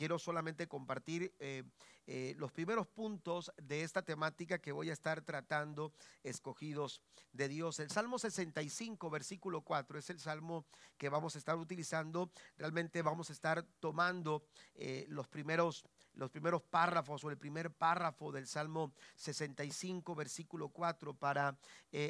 quiero solamente compartir eh, eh, los primeros puntos de esta temática que voy a estar tratando, escogidos de Dios. El Salmo 65, versículo 4, es el salmo que vamos a estar utilizando. Realmente vamos a estar tomando eh, los primeros los primeros párrafos o el primer párrafo del Salmo 65, versículo 4, para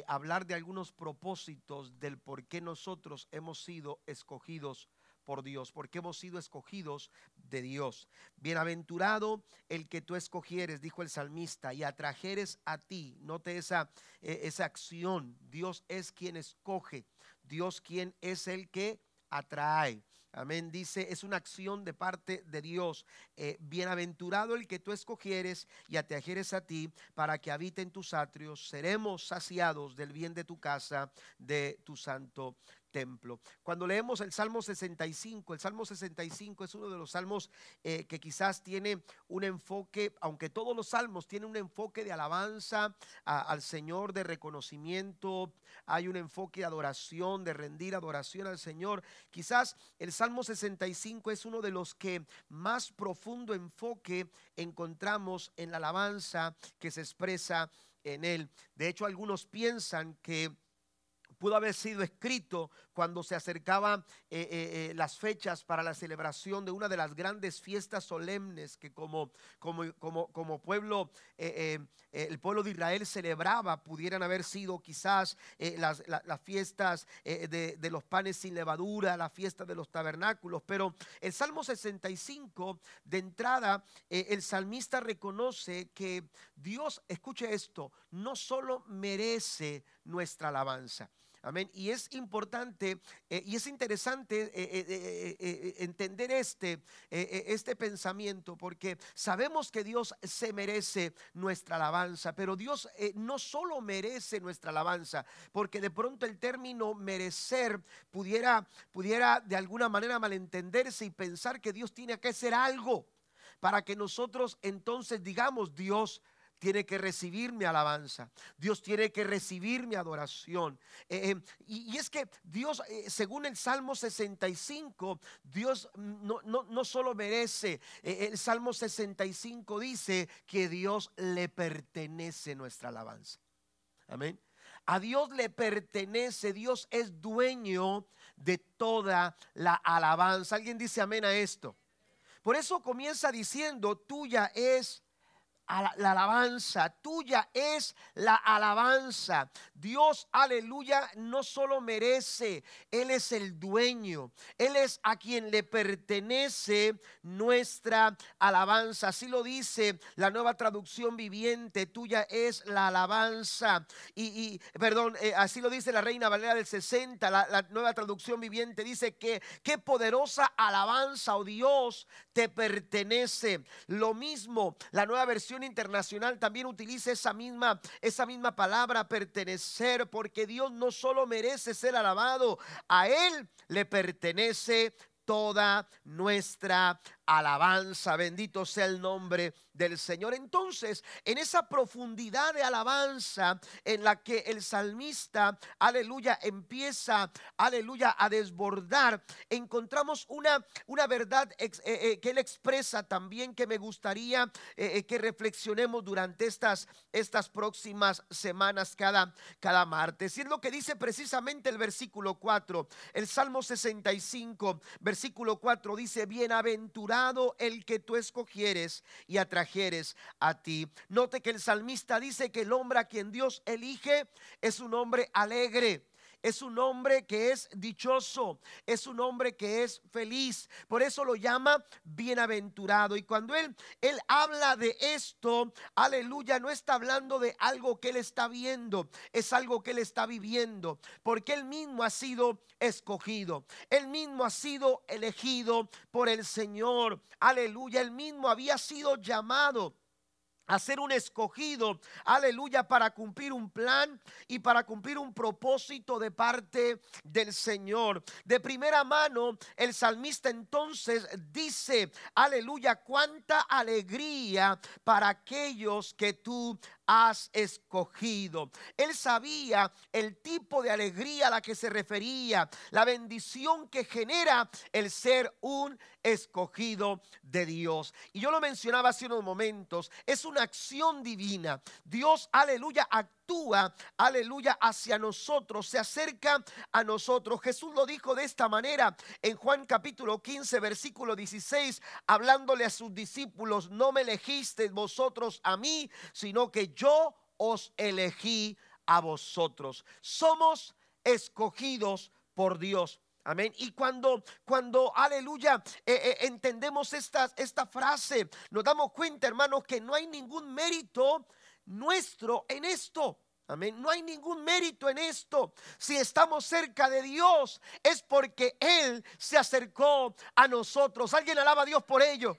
hablar de algunos propósitos del por qué nosotros hemos sido escogidos por Dios, porque hemos sido escogidos de Dios. Bienaventurado el que tú escogieres, dijo el salmista, y atrajeres a ti. Note esa, eh, esa acción. Dios es quien escoge. Dios quien es el que atrae. Amén. Dice, es una acción de parte de Dios. Eh, bienaventurado el que tú escogieres y atrajeres a ti para que habite en tus atrios. Seremos saciados del bien de tu casa, de tu santo templo. Cuando leemos el Salmo 65, el Salmo 65 es uno de los salmos eh, que quizás tiene un enfoque, aunque todos los salmos tienen un enfoque de alabanza al Señor, de reconocimiento, hay un enfoque de adoración, de rendir adoración al Señor. Quizás el Salmo 65 es uno de los que más profundo enfoque encontramos en la alabanza que se expresa en él. De hecho, algunos piensan que pudo haber sido escrito cuando se acercaban eh, eh, eh, las fechas para la celebración de una de las grandes fiestas solemnes que como, como, como, como pueblo, el pueblo de Israel celebraba, pudieran haber sido quizás las, las, fiestas de, de, los panes sin levadura, la fiesta de los tabernáculos, pero el Salmo 65, de entrada, el salmista reconoce que Dios, escuche esto, no solo merece nuestra alabanza, Amén. Y es importante eh, y es interesante eh, eh, entender este, este pensamiento porque sabemos que Dios se merece nuestra alabanza, pero Dios no solo merece nuestra alabanza, porque de pronto el término merecer pudiera, pudiera de alguna manera malentenderse y pensar que Dios tiene que hacer algo para que nosotros entonces digamos, Dios tiene que recibir mi alabanza, Dios tiene que recibir mi adoración. Eh, eh, y, es que Dios, eh, según el Salmo 65, Dios no, no, no solo merece, el Salmo 65 dice que Dios le pertenece nuestra alabanza. Amén. A Dios le pertenece, Dios es dueño de toda la alabanza. ¿Alguien dice amén a esto? Por eso comienza diciendo, tuya es la alabanza, tuya es la alabanza. Dios, aleluya, no solo merece, Él es el dueño, Él es a quien le pertenece nuestra alabanza. Así lo dice la nueva traducción viviente, tuya es la alabanza. Y, perdón, eh, así lo dice la Reina Valera del 60, la, la nueva traducción viviente, dice que qué poderosa alabanza, oh Dios, te pertenece. Lo mismo, la nueva versión internacional también utiliza esa misma, esa misma palabra pertenecer, porque Dios no solo merece ser alabado, a Él le pertenece toda nuestra alabanza. Bendito sea el nombre del Señor. Entonces, en esa profundidad de alabanza en la que el salmista, aleluya, empieza, aleluya, a desbordar, encontramos una, una verdad eh, eh, que él expresa también que me gustaría eh, que reflexionemos durante estas, estas próximas semanas cada, cada martes. Y es lo que dice precisamente el versículo 4, el Salmo 65, versículo 4 dice, bienaventurado el que tú escogieres y atraes a ti. Note que el salmista dice que el hombre a quien Dios elige es un hombre alegre es un hombre que es dichoso, es un hombre que es feliz. Por eso lo llama bienaventurado. Y cuando él, él habla de esto, aleluya, no está hablando de algo que él está viendo, es algo que él está viviendo, porque él mismo ha sido escogido, él mismo ha sido elegido por el Señor. Aleluya, él mismo había sido llamado a ser un escogido, aleluya, para cumplir un plan y para cumplir un propósito de parte del Señor. De primera mano, el salmista entonces dice, aleluya, cuánta alegría para aquellos que tú has escogido. Él sabía el tipo de alegría a la que se refería, la bendición que genera el ser un escogido de Dios. Y yo lo mencionaba hace unos momentos, es una acción divina. Dios, aleluya, actúa, aleluya, hacia nosotros, se acerca a nosotros. Jesús lo dijo de esta manera en Juan capítulo 15, versículo 16, hablándole a sus discípulos, no me elegisteis vosotros a mí, sino que yo os elegí a vosotros. Somos escogidos por Dios. Amén. Y cuando, cuando, aleluya, eh, eh, entendemos esta, esta frase, nos damos cuenta, hermanos, que no hay ningún mérito nuestro en esto. Amén. No hay ningún mérito en esto. Si estamos cerca de Dios, es porque Él se acercó a nosotros. Alguien alaba a Dios por ello.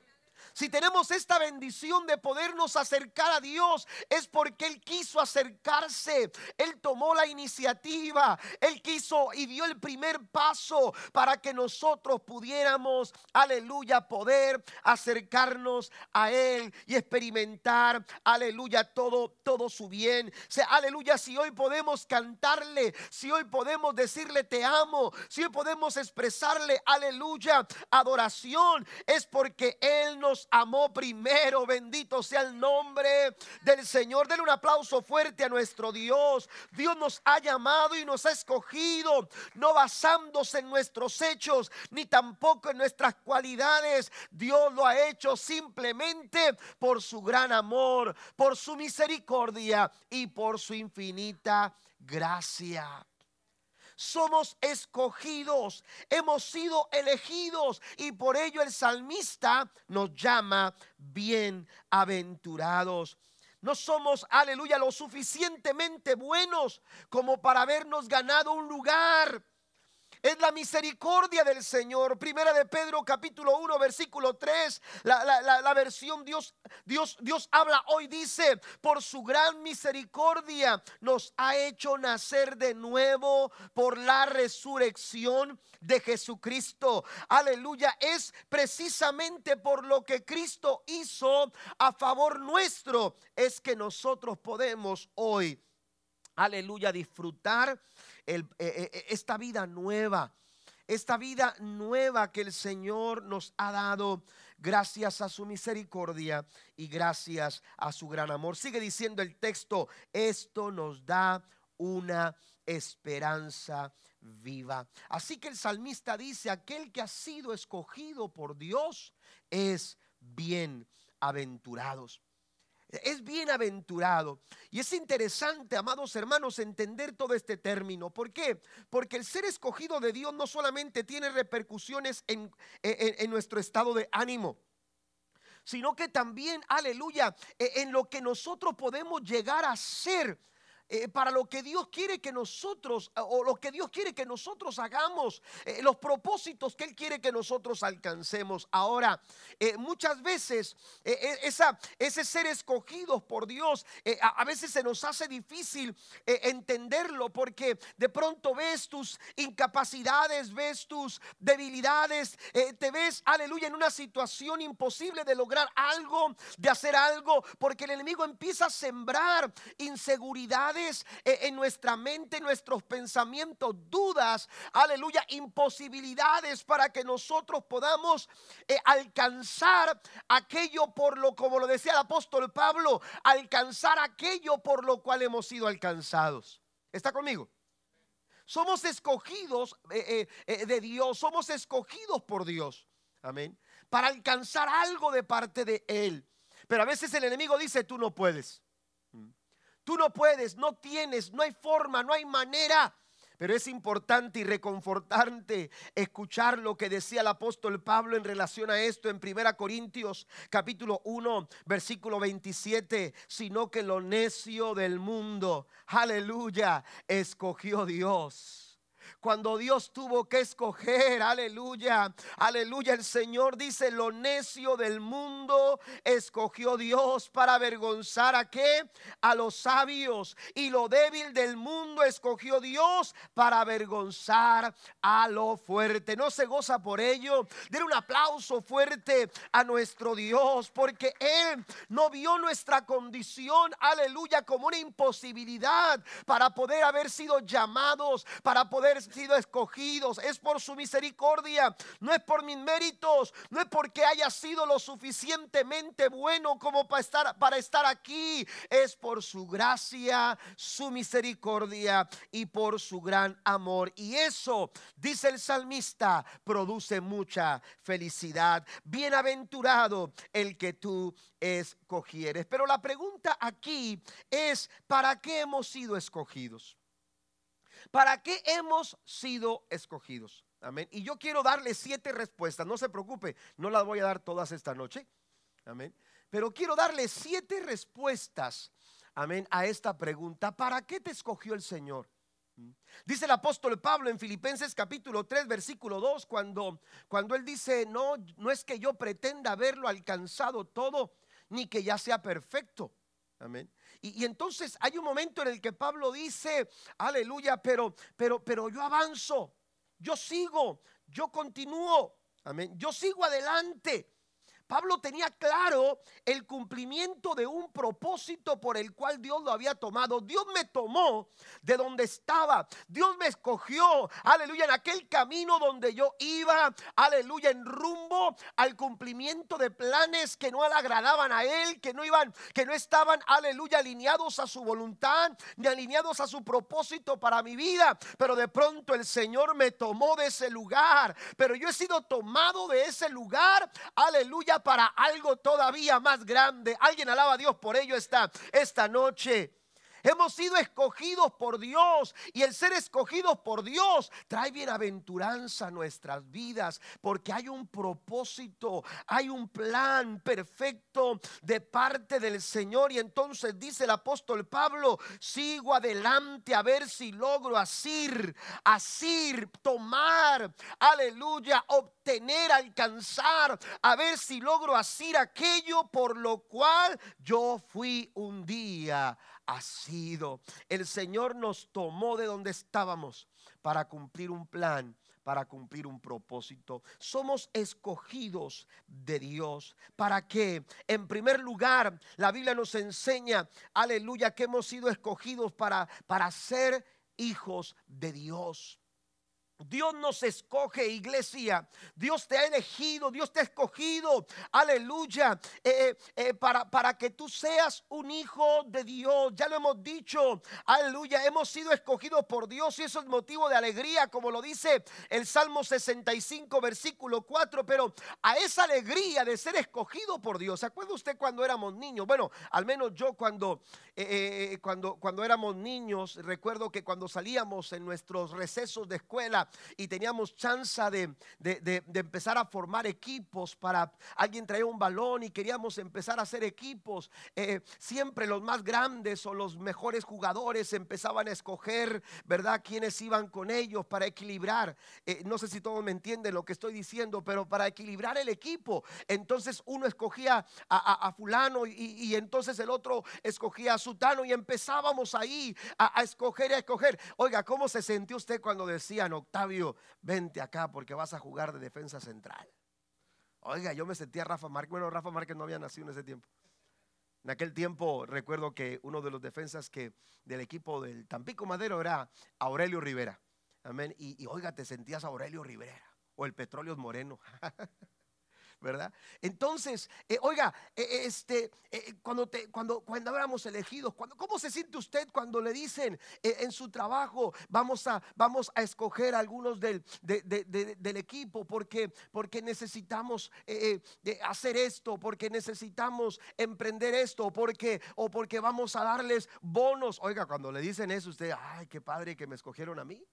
Si tenemos esta bendición de podernos acercar a Dios, es porque Él quiso acercarse. Él tomó la iniciativa. Él quiso y dio el primer paso para que nosotros pudiéramos, aleluya, poder acercarnos a Él y experimentar, aleluya, todo, todo su bien. sea, aleluya, si hoy podemos cantarle, si hoy podemos decirle te amo, si hoy podemos expresarle, aleluya, adoración, es porque Él nos amó primero. Bendito sea el nombre del Señor. Denle un aplauso fuerte a nuestro Dios. Dios nos ha llamado y nos ha escogido, no basándose en nuestros hechos, ni tampoco en nuestras cualidades. Dios lo ha hecho simplemente por su gran amor, por su misericordia y por su infinita gracia somos escogidos, hemos sido elegidos y por ello el salmista nos llama bienaventurados. No somos, aleluya, lo suficientemente buenos como para habernos ganado un lugar es la misericordia del Señor. Primera de Pedro capítulo 1 versículo 3. La, versión Dios, Dios, Dios habla hoy dice, por su gran misericordia nos ha hecho nacer de nuevo por la resurrección de Jesucristo. Aleluya. Es precisamente por lo que Cristo hizo a favor nuestro. Es que nosotros podemos hoy, aleluya, disfrutar eh, eh, eh, esta vida nueva, esta vida nueva que el Señor nos ha dado gracias a su misericordia y gracias a su gran amor. Sigue diciendo el texto, esto nos da una esperanza viva. Así que el salmista dice, aquel que ha sido escogido por Dios es bienaventurados es bienaventurado. Y es interesante, amados hermanos, entender todo este término. ¿Por qué? Porque el ser escogido de Dios no solamente tiene repercusiones en, en, nuestro estado de ánimo, sino que también, aleluya, e, en lo que nosotros podemos llegar a ser eh, para lo que Dios quiere que nosotros, o lo que Dios quiere que nosotros hagamos, eh, los propósitos que Él quiere que nosotros alcancemos. Ahora, eh, muchas veces ese ser escogidos por Dios, a, veces se nos hace difícil entenderlo porque de pronto ves tus incapacidades, ves tus debilidades, te ves, aleluya, en una situación imposible de lograr algo, de hacer algo, porque el enemigo empieza a sembrar inseguridades eh, en nuestra mente, nuestros pensamientos, dudas, aleluya, imposibilidades para que nosotros podamos eh, alcanzar aquello por lo, como lo decía el apóstol Pablo, alcanzar aquello por lo cual hemos sido alcanzados. ¿Está conmigo? Somos escogidos eh, de Dios, somos escogidos por Dios. Amén. Para alcanzar algo de parte de Él. Pero a veces el enemigo dice, tú no puedes. Tú no puedes, no tienes, no hay forma, no hay manera. Pero es importante y reconfortante escuchar lo que decía el apóstol Pablo en relación a esto en 1 Corintios capítulo 1 versículo 27, sino que lo necio del mundo, aleluya, escogió Dios cuando Dios tuvo que escoger, aleluya, aleluya, el Señor dice, lo necio del mundo escogió Dios para avergonzar a qué? A los sabios. Y lo débil del mundo escogió Dios para avergonzar a lo fuerte. No se goza por ello. Den un aplauso fuerte a nuestro Dios porque Él no vio nuestra condición, aleluya, como una imposibilidad para poder haber sido llamados, para poder sido escogidos. Es por su misericordia, no es por mis méritos, no es porque haya sido lo suficientemente bueno como para estar, para estar aquí. Es por su gracia, su misericordia y por su gran amor. Y eso, dice el salmista, produce mucha felicidad. Bienaventurado el que tú escogieres. Pero la pregunta aquí es, ¿para qué hemos sido escogidos? ¿Para qué hemos sido escogidos? Amén. Y yo quiero darle siete respuestas. No se preocupe, no las voy a dar todas esta noche. Amén. Pero quiero darle siete respuestas. Amén. A esta pregunta. ¿Para qué te escogió el Señor? ¿Mm? Dice el apóstol Pablo en Filipenses capítulo 3 versículo 2 cuando, cuando él dice, no, no es que yo pretenda haberlo alcanzado todo, ni que ya sea perfecto. Amén. Y, entonces hay un momento en el que Pablo dice, aleluya, pero, pero, pero yo avanzo, yo sigo, yo continúo, amén, yo sigo adelante. Pablo tenía claro el cumplimiento de un propósito por el cual Dios lo había tomado. Dios me tomó de donde estaba. Dios me escogió, aleluya, en aquel camino donde yo iba, aleluya, en rumbo al cumplimiento de planes que no le agradaban a él, que no iban, que no estaban, aleluya, alineados a su voluntad, ni alineados a su propósito para mi vida. Pero de pronto el Señor me tomó de ese lugar. Pero yo he sido tomado de ese lugar, aleluya para algo todavía más grande. Alguien alaba a Dios por ello esta, esta noche. Hemos sido escogidos por Dios y el ser escogidos por Dios trae bienaventuranza a nuestras vidas porque hay un propósito, hay un plan perfecto de parte del Señor. Y entonces dice el apóstol Pablo, sigo adelante a ver si logro asir, asir, tomar, aleluya, obtener, alcanzar, a ver si logro asir aquello por lo cual yo fui un día ha sido. El Señor nos tomó de donde estábamos para cumplir un plan para cumplir un propósito. Somos escogidos de Dios. ¿Para qué? En primer lugar, la Biblia nos enseña, aleluya, que hemos sido escogidos para, para ser hijos de Dios. Dios nos escoge, iglesia. Dios te ha elegido, Dios te ha escogido. Aleluya. Eh, eh, eh, para, para que tú seas un hijo de Dios. Ya lo hemos dicho. Aleluya. Hemos sido escogidos por Dios y eso es motivo de alegría, como lo dice el Salmo 65, versículo 4. Pero a esa alegría de ser escogido por Dios. ¿Se acuerda usted cuando éramos niños? Bueno, al menos yo cuando, cuando, cuando éramos niños, recuerdo que cuando salíamos en nuestros recesos de escuela, y teníamos chance de, de, empezar a formar equipos para alguien traía un balón y queríamos empezar a hacer equipos. Eh, siempre los más grandes o los mejores jugadores empezaban a escoger, ¿verdad? Quienes iban con ellos para equilibrar. Eh, no sé si todos me entienden lo que estoy diciendo, pero para equilibrar el equipo. Entonces uno escogía a, fulano y, entonces el otro escogía a sutano y empezábamos ahí a, a escoger y a escoger. Oiga, ¿cómo se sintió usted cuando decían octavo? vente acá porque vas a jugar de defensa central. Oiga, yo me sentía Rafa Márquez. Bueno, Rafa Márquez no había nacido en ese tiempo. En aquel tiempo recuerdo que uno de los defensas que del equipo del Tampico Madero era Aurelio Rivera. Amén. Y, y oiga, te sentías Aurelio Rivera o el Petróleo Moreno. ¿verdad? Entonces, eh, oiga, eh, eh, este, cuando, te, cuando, cuando éramos elegidos, cuando, ¿cómo se siente usted cuando le dicen en su trabajo, vamos a, vamos a escoger algunos del, del equipo porque, porque necesitamos hacer esto, porque necesitamos emprender esto, porque, o porque vamos a darles bonos? Oiga, cuando le dicen eso, usted, ay, qué padre que me escogieron a mí.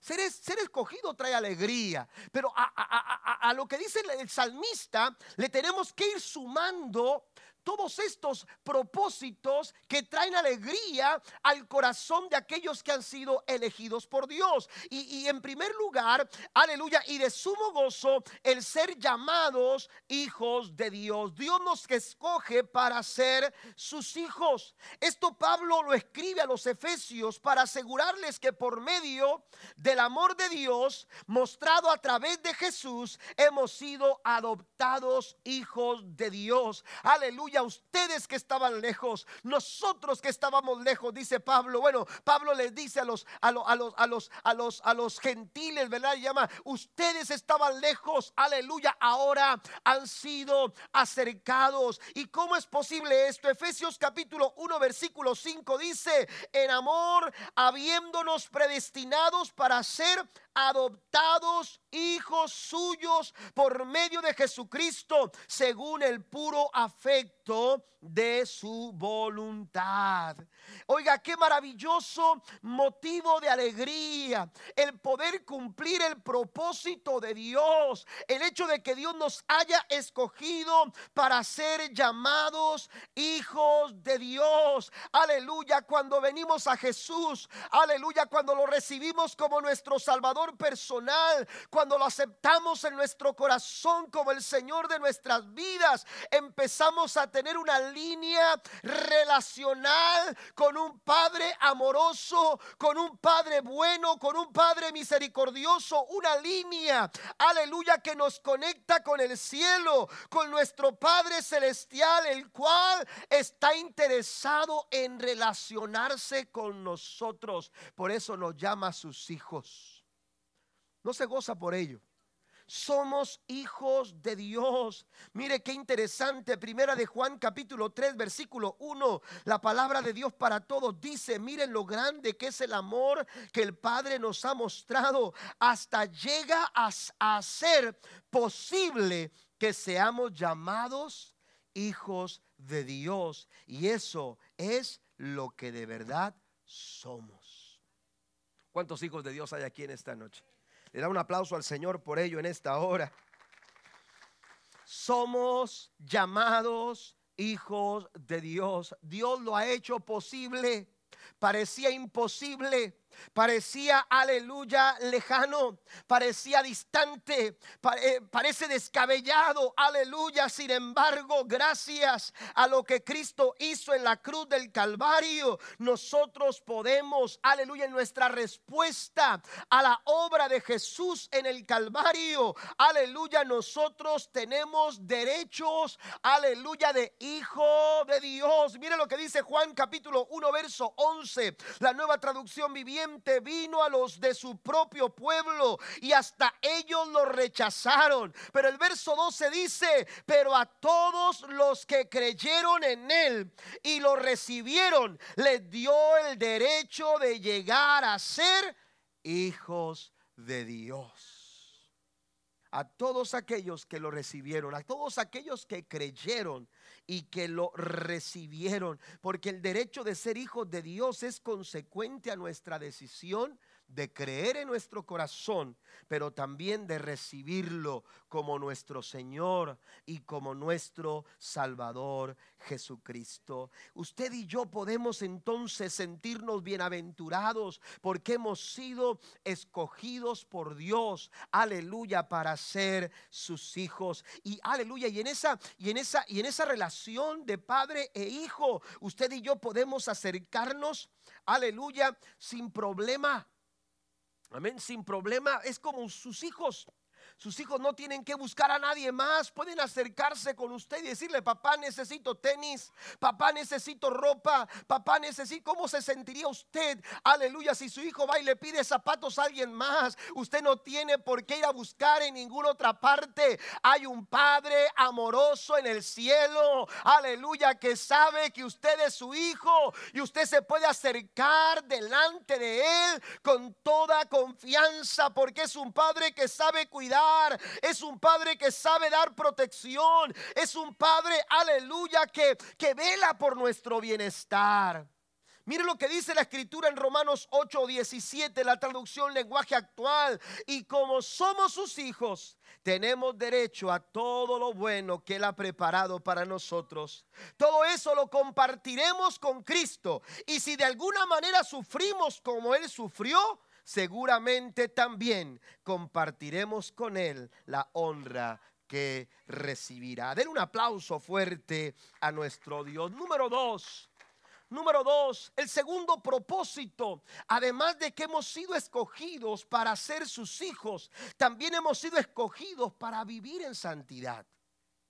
Ser, escogido trae alegría, pero a, lo que dice el salmista le tenemos que ir sumando todos estos propósitos que traen alegría al corazón de aquellos que han sido elegidos por Dios. Y, en primer lugar, aleluya, y de sumo gozo el ser llamados hijos de Dios. Dios nos escoge para ser sus hijos. Esto Pablo lo escribe a los efesios para asegurarles que por medio del amor de Dios mostrado a través de Jesús hemos sido adoptados hijos de Dios. Aleluya, ustedes que estaban lejos, nosotros que estábamos lejos, dice Pablo. Bueno, Pablo les dice a los a los a los a los a los, a los gentiles, ¿verdad? llama, ustedes estaban lejos, aleluya, ahora han sido acercados. ¿Y cómo es posible esto? Efesios capítulo 1 versículo 5 dice, en amor habiéndonos predestinados para ser adoptados hijos suyos por medio de Jesucristo, según el puro afecto de su voluntad. Oiga, qué maravilloso motivo de alegría el poder cumplir el propósito de Dios, el hecho de que Dios nos haya escogido para ser llamados hijos de Dios. Aleluya, cuando venimos a Jesús, aleluya, cuando lo recibimos como nuestro Salvador personal, cuando lo aceptamos en nuestro corazón como el Señor de nuestras vidas, empezamos a tener una línea relacional con un Padre amoroso, con un Padre bueno, con un Padre misericordioso, una línea, aleluya, que nos conecta con el cielo, con nuestro Padre celestial, el cual está interesado en relacionarse con nosotros. Por eso nos llama a sus hijos. No se goza por ello. Somos hijos de Dios. Mire qué interesante. Primera de Juan capítulo 3 versículo 1. La palabra de Dios para todos dice, miren lo grande que es el amor que el Padre nos ha mostrado. Hasta llega a, a ser posible que seamos llamados hijos de Dios. Y eso es lo que de verdad somos. ¿Cuántos hijos de Dios hay aquí en esta noche? Le da un aplauso al Señor por ello en esta hora. Somos llamados hijos de Dios. Dios lo ha hecho posible. Parecía imposible parecía, aleluya, lejano, parecía distante, eh, parece descabellado, aleluya. Sin embargo, gracias a lo que Cristo hizo en la cruz del Calvario, nosotros podemos, aleluya, en nuestra respuesta a la obra de Jesús en el Calvario, aleluya, nosotros tenemos derechos, aleluya, de hijo de Dios. Mire lo que dice Juan capítulo 1, verso 11, la nueva traducción viviente vino a los de su propio pueblo y hasta ellos lo rechazaron. Pero el verso 12 dice, pero a todos los que creyeron en él y lo recibieron, les dio el derecho de llegar a ser hijos de Dios a todos aquellos que lo recibieron, a todos aquellos que creyeron y que lo recibieron, porque el derecho de ser hijos de Dios es consecuente a nuestra decisión de creer en nuestro corazón, pero también de recibirlo como nuestro Señor y como nuestro Salvador Jesucristo. Usted y yo podemos entonces sentirnos bienaventurados porque hemos sido escogidos por Dios, aleluya, para ser sus hijos. Y aleluya, y en esa y en esa y en esa relación de padre e hijo, usted y yo podemos acercarnos, aleluya, sin problema Amén, sin problema. Es como sus hijos. Sus hijos no tienen que buscar a nadie más. Pueden acercarse con usted y decirle, papá necesito tenis, papá necesito ropa, papá necesito... ¿Cómo se sentiría usted? Aleluya, si su hijo va y le pide zapatos a alguien más, usted no tiene por qué ir a buscar en ninguna otra parte. Hay un Padre amoroso en el cielo. Aleluya, que sabe que usted es su hijo y usted se puede acercar delante de él con toda confianza porque es un Padre que sabe cuidar es un padre que sabe dar protección, es un padre, aleluya, que, que vela por nuestro bienestar. Mire lo que dice la escritura en Romanos 8, 17, la traducción lenguaje actual. Y como somos sus hijos, tenemos derecho a todo lo bueno que Él ha preparado para nosotros. Todo eso lo compartiremos con Cristo. Y si de alguna manera sufrimos como Él sufrió, seguramente también compartiremos con Él la honra que recibirá. Den un aplauso fuerte a nuestro Dios. Número dos. Número dos, el segundo propósito, además de que hemos sido escogidos para ser sus hijos, también hemos sido escogidos para vivir en santidad.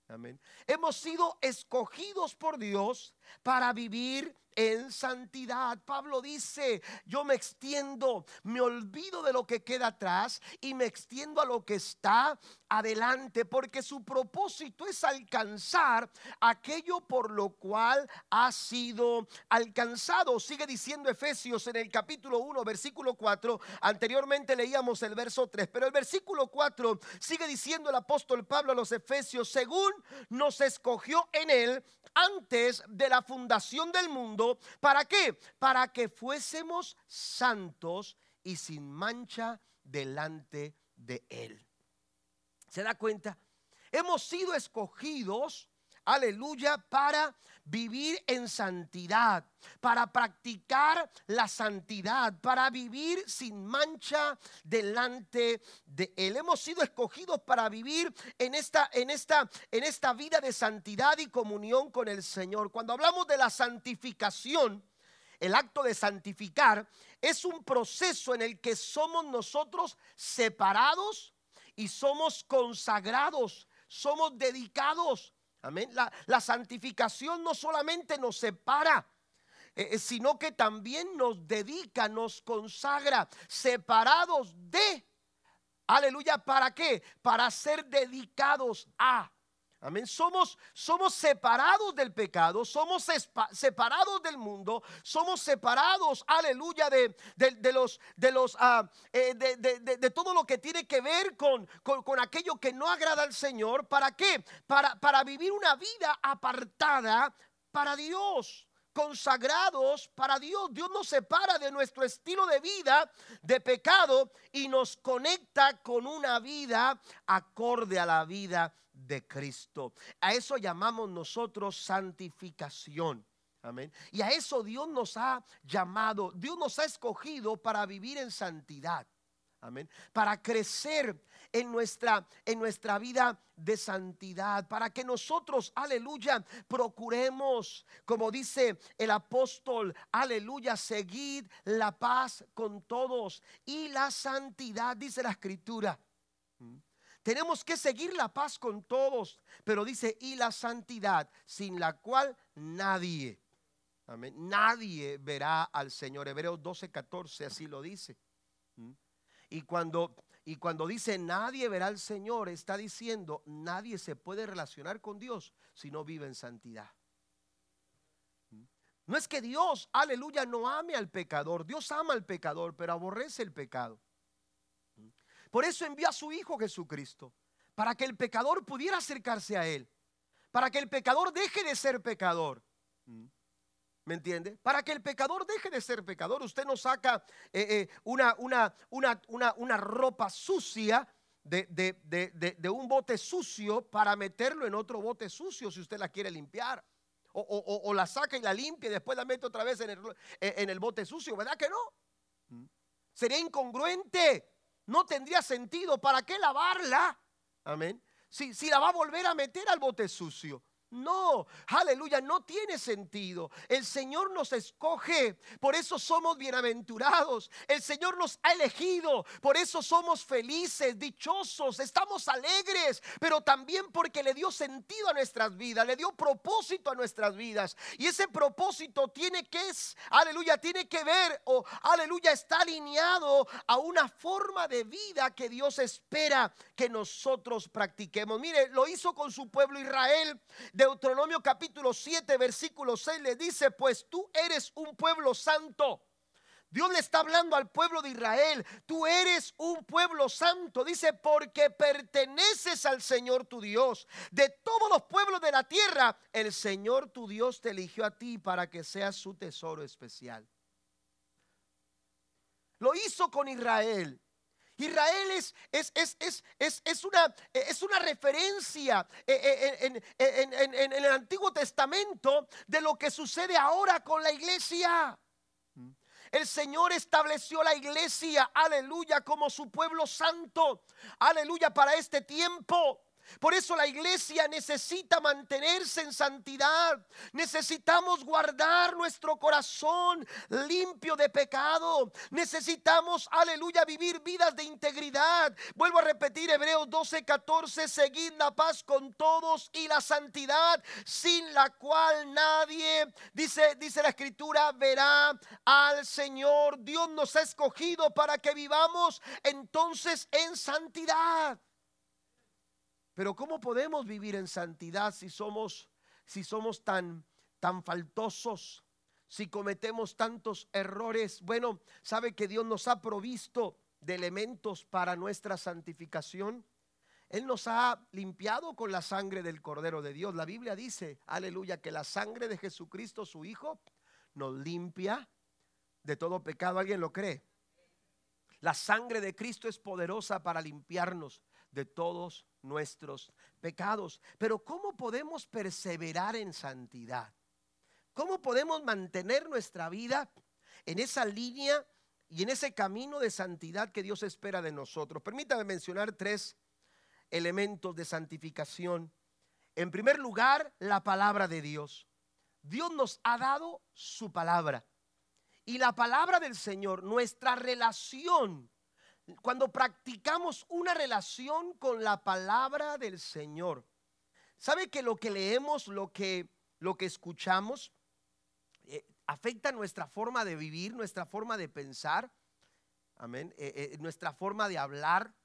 Amén. Hemos sido escogidos por Dios para vivir en santidad. Pablo dice, yo me extiendo, me olvido de lo que queda atrás y me extiendo a lo que está adelante, porque su propósito es alcanzar aquello por lo cual ha sido alcanzado. Sigue diciendo Efesios en el capítulo 1, versículo 4. Anteriormente leíamos el verso 3, pero el versículo 4 sigue diciendo el apóstol Pablo a los Efesios, según nos escogió en él antes de la fundación del mundo. ¿Para qué? Para que fuésemos santos y sin mancha delante de Él. ¿Se da cuenta? Hemos sido escogidos, aleluya, para vivir en santidad, para practicar la santidad, para vivir sin mancha delante de Él. Hemos sido escogidos para vivir en esta, en esta, en esta vida de santidad y comunión con el Señor. Cuando hablamos de la santificación, el acto de santificar es un proceso en el que somos nosotros separados y somos consagrados, somos dedicados Amén. La, santificación no solamente nos separa, eh, eh, sino que también nos dedica, nos consagra, separados de, aleluya, ¿para qué? Para ser dedicados a. Amén. Somos, somos separados del pecado, somos separados del mundo, somos separados, aleluya, de, de, los, de, los, ah, eh, de, todo lo que tiene que ver con, con, aquello que no agrada al Señor. ¿Para qué? Para, para vivir una vida apartada para Dios consagrados para Dios. Dios nos separa de nuestro estilo de vida de pecado y nos conecta con una vida acorde a la vida de Cristo. A eso llamamos nosotros santificación. Amén. Y a eso Dios nos ha llamado, Dios nos ha escogido para vivir en santidad. Amén. Para crecer en nuestra, en nuestra vida de santidad, para que nosotros, aleluya, procuremos, como dice el apóstol, aleluya, seguir la paz con todos y la santidad, dice la escritura. Tenemos que seguir la paz con todos, pero dice, y la santidad, sin la cual nadie, amén, nadie verá al Señor. Hebreos 12, 14, así lo dice. ¿Mm? Y cuando, y cuando dice nadie verá al Señor, está diciendo nadie se puede relacionar con Dios si no vive en santidad. ¿Mm? No es que Dios, aleluya, no ame al pecador. Dios ama al pecador, pero aborrece el pecado. Por eso envió a su Hijo Jesucristo, para que el pecador pudiera acercarse a Él, para que el pecador deje de ser pecador. ¿Me entiende? Para que el pecador deje de ser pecador, usted no saca eh, eh, una, una, una, una, ropa sucia de, de, un bote sucio para meterlo en otro bote sucio si usted la quiere limpiar. O, la saca y la limpia y después la mete otra vez en el, en el bote sucio, ¿verdad que no? Sería incongruente no tendría sentido. ¿Para qué lavarla? Amén. Si, si la va a volver a meter al bote sucio. No, aleluya, no tiene sentido. El Señor nos escoge, por eso somos bienaventurados. El Señor nos ha elegido, por eso somos felices, dichosos, estamos alegres, pero también porque le dio sentido a nuestras vidas, le dio propósito a nuestras vidas. Y ese propósito tiene que, aleluya, tiene que ver, o aleluya, está alineado a una forma de vida que Dios espera que nosotros practiquemos. Mire, lo hizo con su pueblo Israel Deuteronomio capítulo 7, versículo 6 le dice, pues tú eres un pueblo santo. Dios le está hablando al pueblo de Israel. Tú eres un pueblo santo. Dice, porque perteneces al Señor tu Dios. De todos los pueblos de la tierra, el Señor tu Dios te eligió a ti para que seas su tesoro especial. Lo hizo con Israel. Israel es, es, es, es, una, una referencia en, en el Antiguo Testamento de lo que sucede ahora con la iglesia. El Señor estableció la iglesia, aleluya, como su pueblo santo, aleluya, para este tiempo. Por eso la iglesia necesita mantenerse en santidad. Necesitamos guardar nuestro corazón limpio de pecado. Necesitamos, aleluya, vivir vidas de integridad. Vuelvo a repetir Hebreos 12, 14, seguid la paz con todos y la santidad, sin la cual nadie, dice, dice la escritura, verá al Señor. Dios nos ha escogido para que vivamos entonces en santidad. Pero ¿cómo podemos vivir en santidad si somos si somos tan tan faltosos? Si cometemos tantos errores, bueno, sabe que Dios nos ha provisto de elementos para nuestra santificación. Él nos ha limpiado con la sangre del Cordero de Dios. La Biblia dice, aleluya, que la sangre de Jesucristo, su Hijo, nos limpia de todo pecado. ¿Alguien lo cree? La sangre de Cristo es poderosa para limpiarnos de todos nuestros pecados. Pero ¿cómo podemos perseverar en santidad? ¿Cómo podemos mantener nuestra vida en esa línea y en ese camino de santidad que Dios espera de nosotros? Permítame mencionar tres elementos de santificación. En primer lugar, la palabra de Dios. Dios nos ha dado su palabra. Y la palabra del Señor, nuestra relación cuando practicamos una relación con la palabra del Señor. ¿Sabe que lo que leemos, lo que, lo que escuchamos, eh, afecta nuestra forma de vivir, nuestra forma de pensar? Amén. Eh, eh, nuestra forma de hablar,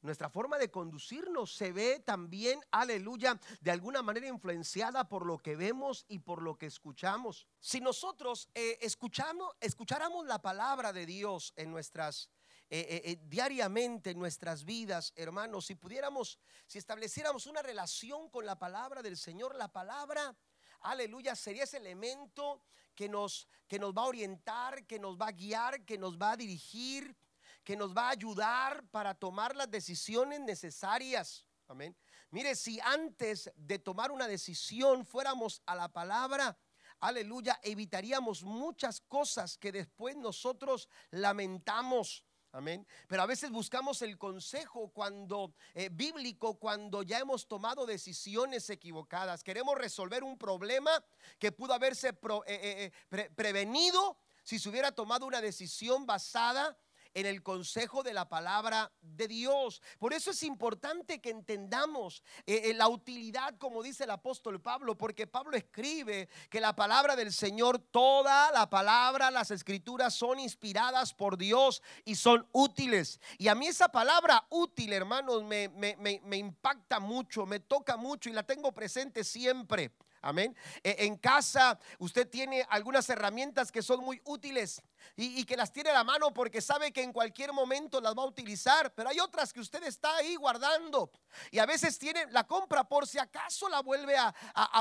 nuestra forma de conducirnos se ve también, aleluya, de alguna manera influenciada por lo que vemos y por lo que escuchamos. Si nosotros escuchamos, escucháramos la palabra de Dios en nuestras eh, eh, eh, diariamente en nuestras vidas, hermanos, si pudiéramos, si estableciéramos una relación con la palabra del Señor, la palabra, aleluya, sería ese elemento que nos, que nos va a orientar, que nos va a guiar, que nos va a dirigir, que nos va a ayudar para tomar las decisiones necesarias. Amén. Mire, si antes de tomar una decisión fuéramos a la palabra, aleluya, evitaríamos muchas cosas que después nosotros lamentamos. Amén. Pero a veces buscamos el consejo cuando eh, bíblico cuando ya hemos tomado decisiones equivocadas. Queremos resolver un problema que pudo haberse eh, eh, prevenido si se hubiera tomado una decisión basada en el consejo de la palabra de Dios. Por eso es importante que entendamos eh, eh, la utilidad, como dice el apóstol Pablo, porque Pablo escribe que la palabra del Señor, toda la palabra, las escrituras son inspiradas por Dios y son útiles. Y a mí esa palabra útil, hermanos, me, me impacta mucho, me toca mucho y la tengo presente siempre. Amén. E, en casa usted tiene algunas herramientas que son muy útiles y, que las tiene a la mano porque sabe que en cualquier momento las va a utilizar. Pero hay otras que usted está ahí guardando y a veces tiene la compra por si acaso la vuelve a,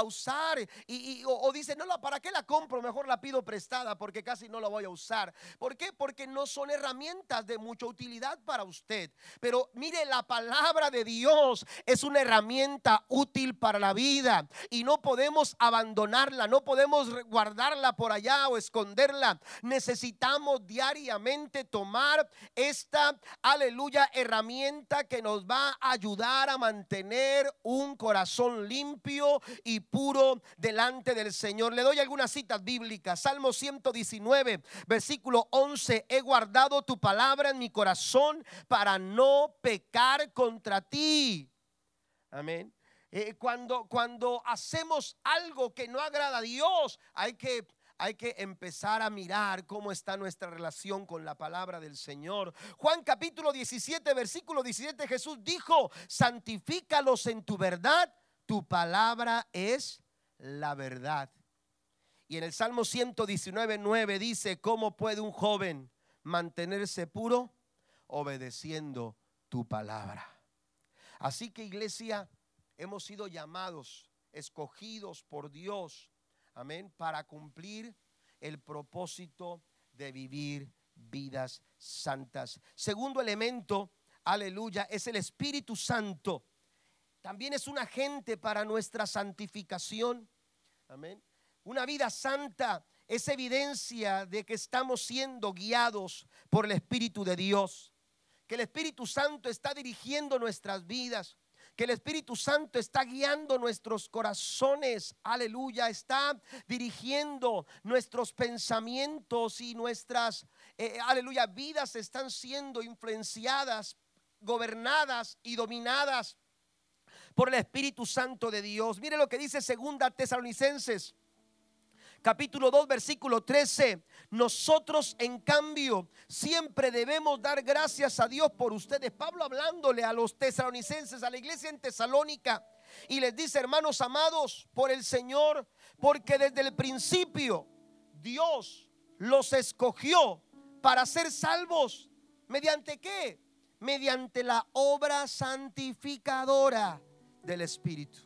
usar y, o, dice, no, ¿para qué la compro? Mejor la pido prestada porque casi no la voy a usar. ¿Por qué? Porque no son herramientas de mucha utilidad para usted. Pero mire, la palabra de Dios es una herramienta útil para la vida y no podemos abandonarla, no podemos guardarla por allá o esconderla. Necesitamos necesitamos diariamente tomar esta, aleluya, herramienta que nos va a ayudar a mantener un corazón limpio y puro delante del Señor. Le doy algunas citas bíblicas. Salmo 119, versículo 11. He guardado tu palabra en mi corazón para no pecar contra ti. Amén. Eh, cuando, cuando hacemos algo que no agrada a Dios, hay que hay que empezar a mirar cómo está nuestra relación con la palabra del Señor. Juan capítulo 17, versículo 17, Jesús dijo, santifícalos en tu verdad, tu palabra es la verdad. Y en el Salmo 119, 9 dice, ¿cómo puede un joven mantenerse puro? Obedeciendo tu palabra. Así que iglesia, hemos sido llamados, escogidos por Dios, amén, para cumplir el propósito de vivir vidas santas. Segundo elemento, aleluya, es el Espíritu Santo. También es un agente para nuestra santificación. Amén. Una vida santa es evidencia de que estamos siendo guiados por el Espíritu de Dios. Que el Espíritu Santo está dirigiendo nuestras vidas que el Espíritu Santo está guiando nuestros corazones, aleluya, está dirigiendo nuestros pensamientos y nuestras, eh, aleluya, vidas están siendo influenciadas, gobernadas y dominadas por el Espíritu Santo de Dios. Mire lo que dice segunda Tesalonicenses capítulo 2, versículo 13. Nosotros, en cambio, siempre debemos dar gracias a Dios por ustedes. Pablo hablándole a los tesalonicenses, a la iglesia en Tesalónica, y les dice, hermanos amados, por el Señor, porque desde el principio Dios los escogió para ser salvos. ¿Mediante qué? Mediante la obra santificadora del Espíritu.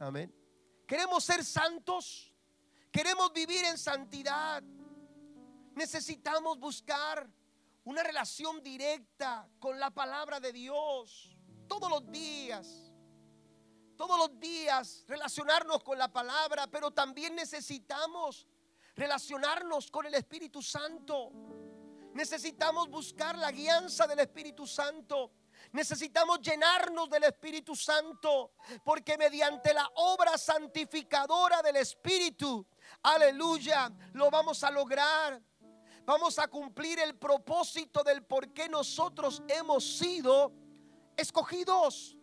Amén. ¿Queremos ser santos? Queremos vivir en santidad. Necesitamos buscar una relación directa con la palabra de Dios todos los días. Todos los días relacionarnos con la palabra, pero también necesitamos relacionarnos con el Espíritu Santo. Necesitamos buscar la guianza del Espíritu Santo. Necesitamos llenarnos del Espíritu Santo, porque mediante la obra santificadora del Espíritu, aleluya, lo vamos a lograr. Vamos a cumplir el propósito del por qué nosotros hemos sido escogidos.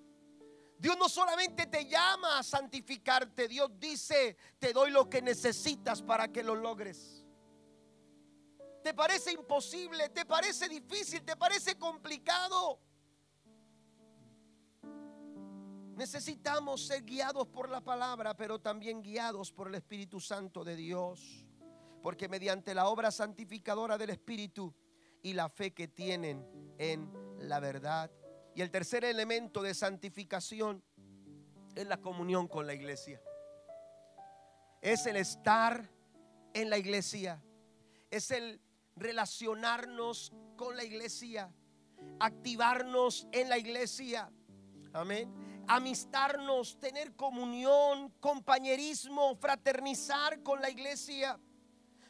Dios no solamente te llama a santificarte, Dios dice, te doy lo que necesitas para que lo logres. ¿Te parece imposible? ¿Te parece difícil? ¿Te parece complicado? Necesitamos ser guiados por la palabra, pero también guiados por el Espíritu Santo de Dios. Porque mediante la obra santificadora del Espíritu y la fe que tienen en la verdad. Y el tercer elemento de santificación es la comunión con la iglesia. Es el estar en la iglesia. Es el relacionarnos con la iglesia. Activarnos en la iglesia. Amén amistarnos, tener comunión, compañerismo, fraternizar con la iglesia.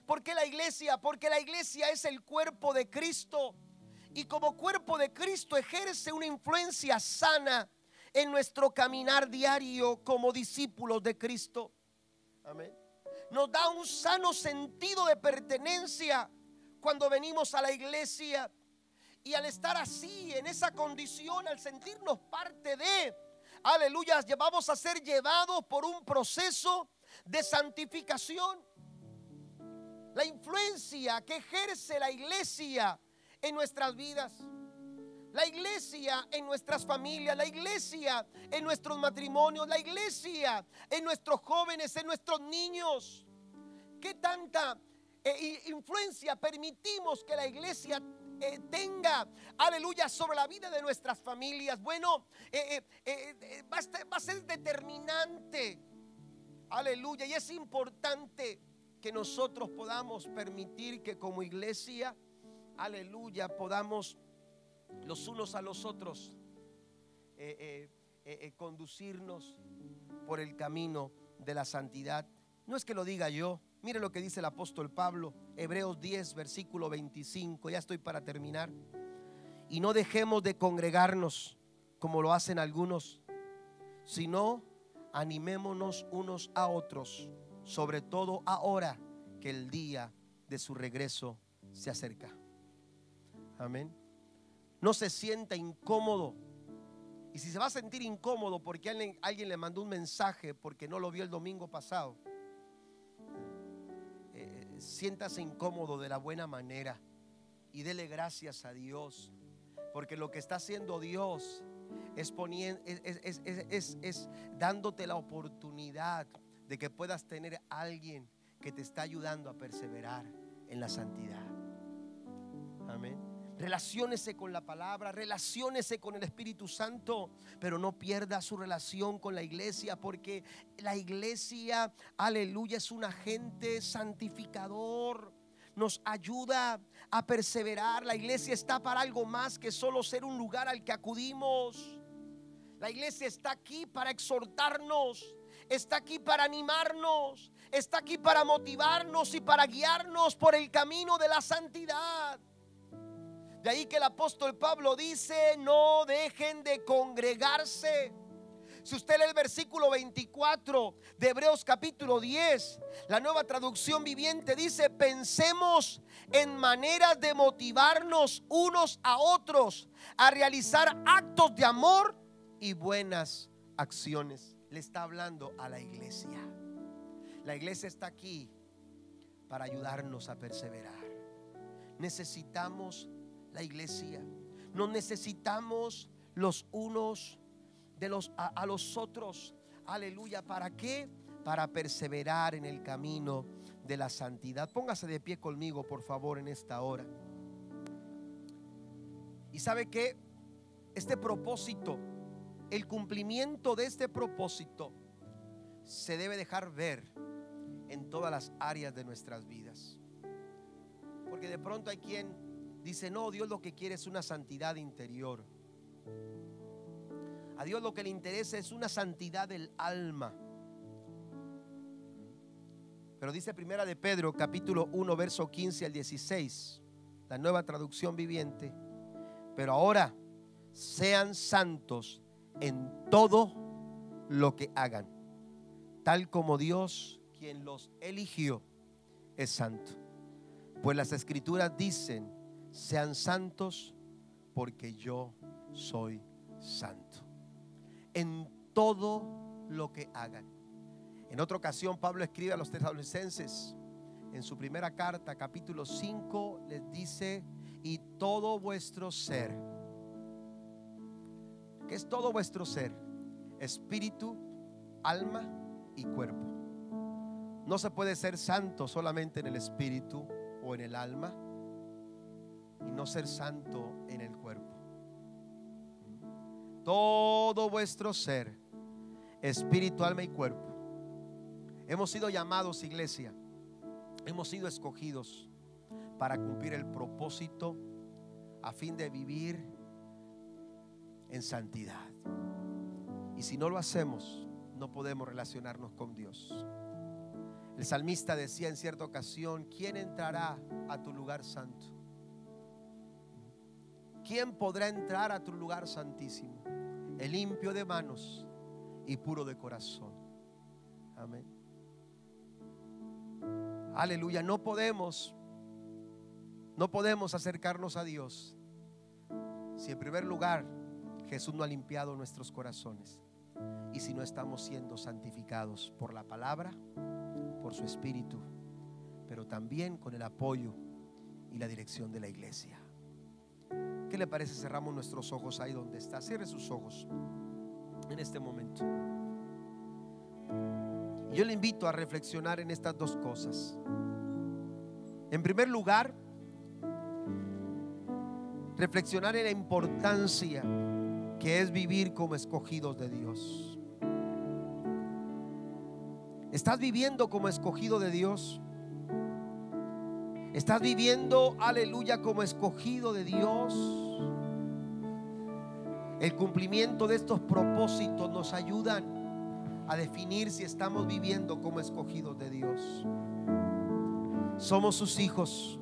¿Por qué la iglesia? Porque la iglesia es el cuerpo de Cristo y como cuerpo de Cristo ejerce una influencia sana en nuestro caminar diario como discípulos de Cristo. Amén. Nos da un sano sentido de pertenencia cuando venimos a la iglesia. Y al estar así, en esa condición, al sentirnos parte de, aleluya, vamos a ser llevados por un proceso de santificación. La influencia que ejerce la iglesia en nuestras vidas. La iglesia en nuestras familias, la iglesia en nuestros matrimonios, la iglesia en nuestros jóvenes, en nuestros niños. ¿Qué tanta eh, influencia permitimos que la iglesia eh, tenga, aleluya, sobre la vida de nuestras familias. Bueno, eh, eh, va, a ser determinante, aleluya, y es importante que nosotros podamos permitir que como iglesia, aleluya, podamos los unos a los otros conducirnos por el camino de la santidad. No es que lo diga yo, Mire lo que dice el apóstol Pablo, Hebreos 10, versículo 25, ya estoy para terminar. Y no dejemos de congregarnos como lo hacen algunos, sino animémonos unos a otros, sobre todo ahora que el día de su regreso se acerca. Amén. No se sienta incómodo. Y si se va a sentir incómodo porque alguien, alguien le mandó un mensaje porque no lo vio el domingo pasado, siéntase incómodo de la buena manera y dele gracias a Dios. Porque lo que está haciendo Dios es, poniendo, es, dándote la oportunidad de que puedas tener alguien que te está ayudando a perseverar en la santidad. Amén. Relaciónese con la palabra, relaciónese con el Espíritu Santo, pero no pierda su relación con la iglesia, porque la iglesia, aleluya, es un agente santificador. Nos ayuda a perseverar. La iglesia está para algo más que solo ser un lugar al que acudimos. La iglesia está aquí para exhortarnos, está aquí para animarnos, está aquí para motivarnos y para guiarnos por el camino de la santidad. De ahí que el apóstol Pablo dice, no dejen de congregarse. Si usted lee el versículo 24 de Hebreos capítulo 10, la nueva traducción viviente dice, pensemos en maneras de motivarnos unos a otros a realizar actos de amor y buenas acciones. Le está hablando a la iglesia. La iglesia está aquí para ayudarnos a perseverar. Necesitamos la iglesia. Nos necesitamos los unos de los a, los otros. Aleluya. ¿Para qué? Para perseverar en el camino de la santidad. Póngase de pie conmigo, por favor, en esta hora. Y sabe que este propósito, el cumplimiento de este propósito, se debe dejar ver en todas las áreas de nuestras vidas. Porque de pronto hay quien dice, no, Dios lo que quiere es una santidad interior. A Dios lo que le interesa es una santidad del alma. Pero dice Primera de Pedro, capítulo 1, verso 15 al 16, la nueva traducción viviente. Pero ahora sean santos en todo lo que hagan, tal como Dios quien los eligió es santo. Pues las escrituras dicen, sean santos porque yo soy santo. En todo lo que hagan. En otra ocasión Pablo escribe a los tesalonicenses en su primera carta, capítulo 5, les dice, y todo vuestro ser, que es todo vuestro ser, espíritu, alma y cuerpo no se puede ser santo solamente en el espíritu o en el alma y no ser santo en el cuerpo. Todo vuestro ser, espíritu, alma y cuerpo. Hemos sido llamados, iglesia, hemos sido escogidos para cumplir el propósito a fin de vivir en santidad. Y si no lo hacemos, no podemos relacionarnos con Dios. El salmista decía en cierta ocasión, ¿quién entrará a tu lugar santo? ¿Quién podrá entrar a tu lugar santísimo? El limpio de manos y puro de corazón. Amén. Aleluya, no podemos, no podemos acercarnos a Dios si en primer lugar Jesús no ha limpiado nuestros corazones y si no estamos siendo santificados por la palabra por su espíritu, pero también con el apoyo y la dirección de la iglesia. ¿Qué le parece? Cerramos nuestros ojos ahí donde está. Cierre sus ojos en este momento. Yo le invito a reflexionar en estas dos cosas. En primer lugar, reflexionar en la importancia que es vivir como escogidos de Dios. ¿Estás viviendo como escogido de Dios? ¿Estás viviendo, aleluya, como escogido de Dios? El cumplimiento de estos propósitos nos ayudan a definir si estamos viviendo como escogidos de Dios. Somos sus hijos.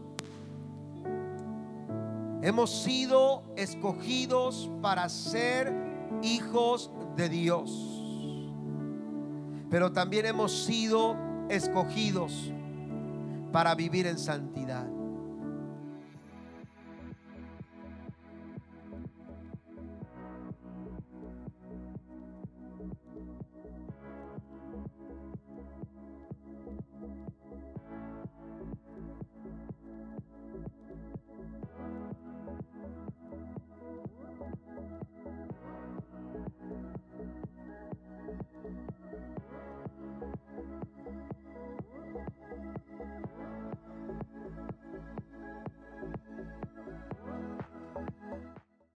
Hemos sido escogidos para ser hijos de Dios pero también hemos sido escogidos para vivir en santidad.